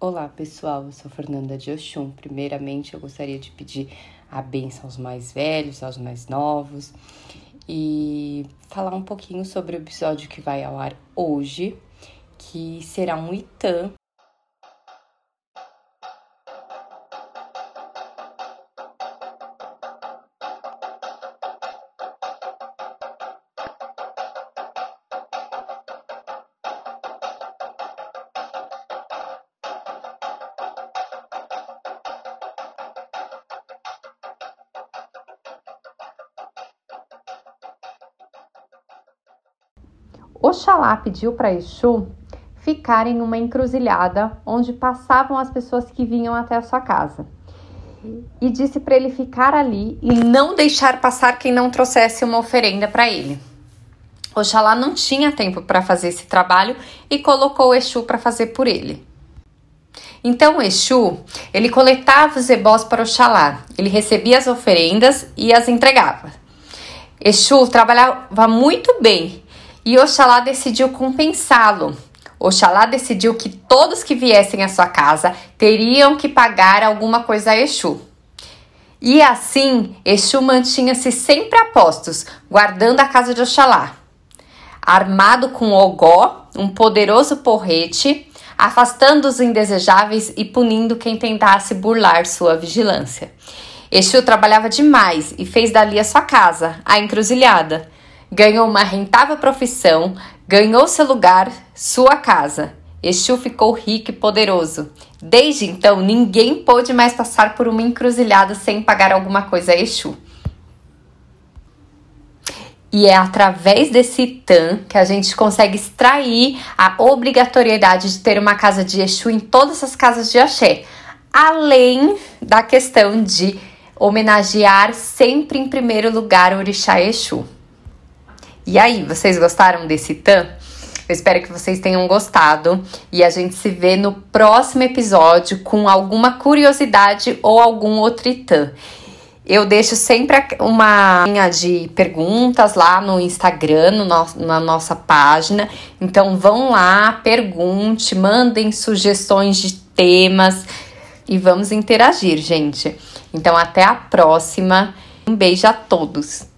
Olá pessoal, eu sou Fernanda de Oxum. Primeiramente, eu gostaria de pedir a benção aos mais velhos, aos mais novos e falar um pouquinho sobre o episódio que vai ao ar hoje, que será um Itan Oxalá pediu para Exu ficar em uma encruzilhada onde passavam as pessoas que vinham até a sua casa. E disse para ele ficar ali e não deixar passar quem não trouxesse uma oferenda para ele. Oxalá não tinha tempo para fazer esse trabalho e colocou Exu para fazer por ele. Então Exu, ele coletava os ebós para Oxalá, ele recebia as oferendas e as entregava. Exu trabalhava muito bem e Oxalá decidiu compensá-lo. Oxalá decidiu que todos que viessem à sua casa teriam que pagar alguma coisa a Exu. E assim, Exu mantinha-se sempre a postos, guardando a casa de Oxalá. Armado com ogó, um poderoso porrete, afastando os indesejáveis e punindo quem tentasse burlar sua vigilância. Exu trabalhava demais e fez dali a sua casa, a encruzilhada ganhou uma rentável profissão, ganhou seu lugar, sua casa. Exu ficou rico e poderoso. Desde então, ninguém pôde mais passar por uma encruzilhada sem pagar alguma coisa a Exu. E é através desse TAM que a gente consegue extrair a obrigatoriedade de ter uma casa de Exu em todas as casas de axé, além da questão de homenagear sempre em primeiro lugar o Orixá Exu. E aí, vocês gostaram desse tan? Eu espero que vocês tenham gostado e a gente se vê no próximo episódio com alguma curiosidade ou algum outro itã. Eu deixo sempre uma linha de perguntas lá no Instagram, no nosso, na nossa página. Então vão lá, pergunte, mandem sugestões de temas e vamos interagir, gente. Então até a próxima. Um beijo a todos.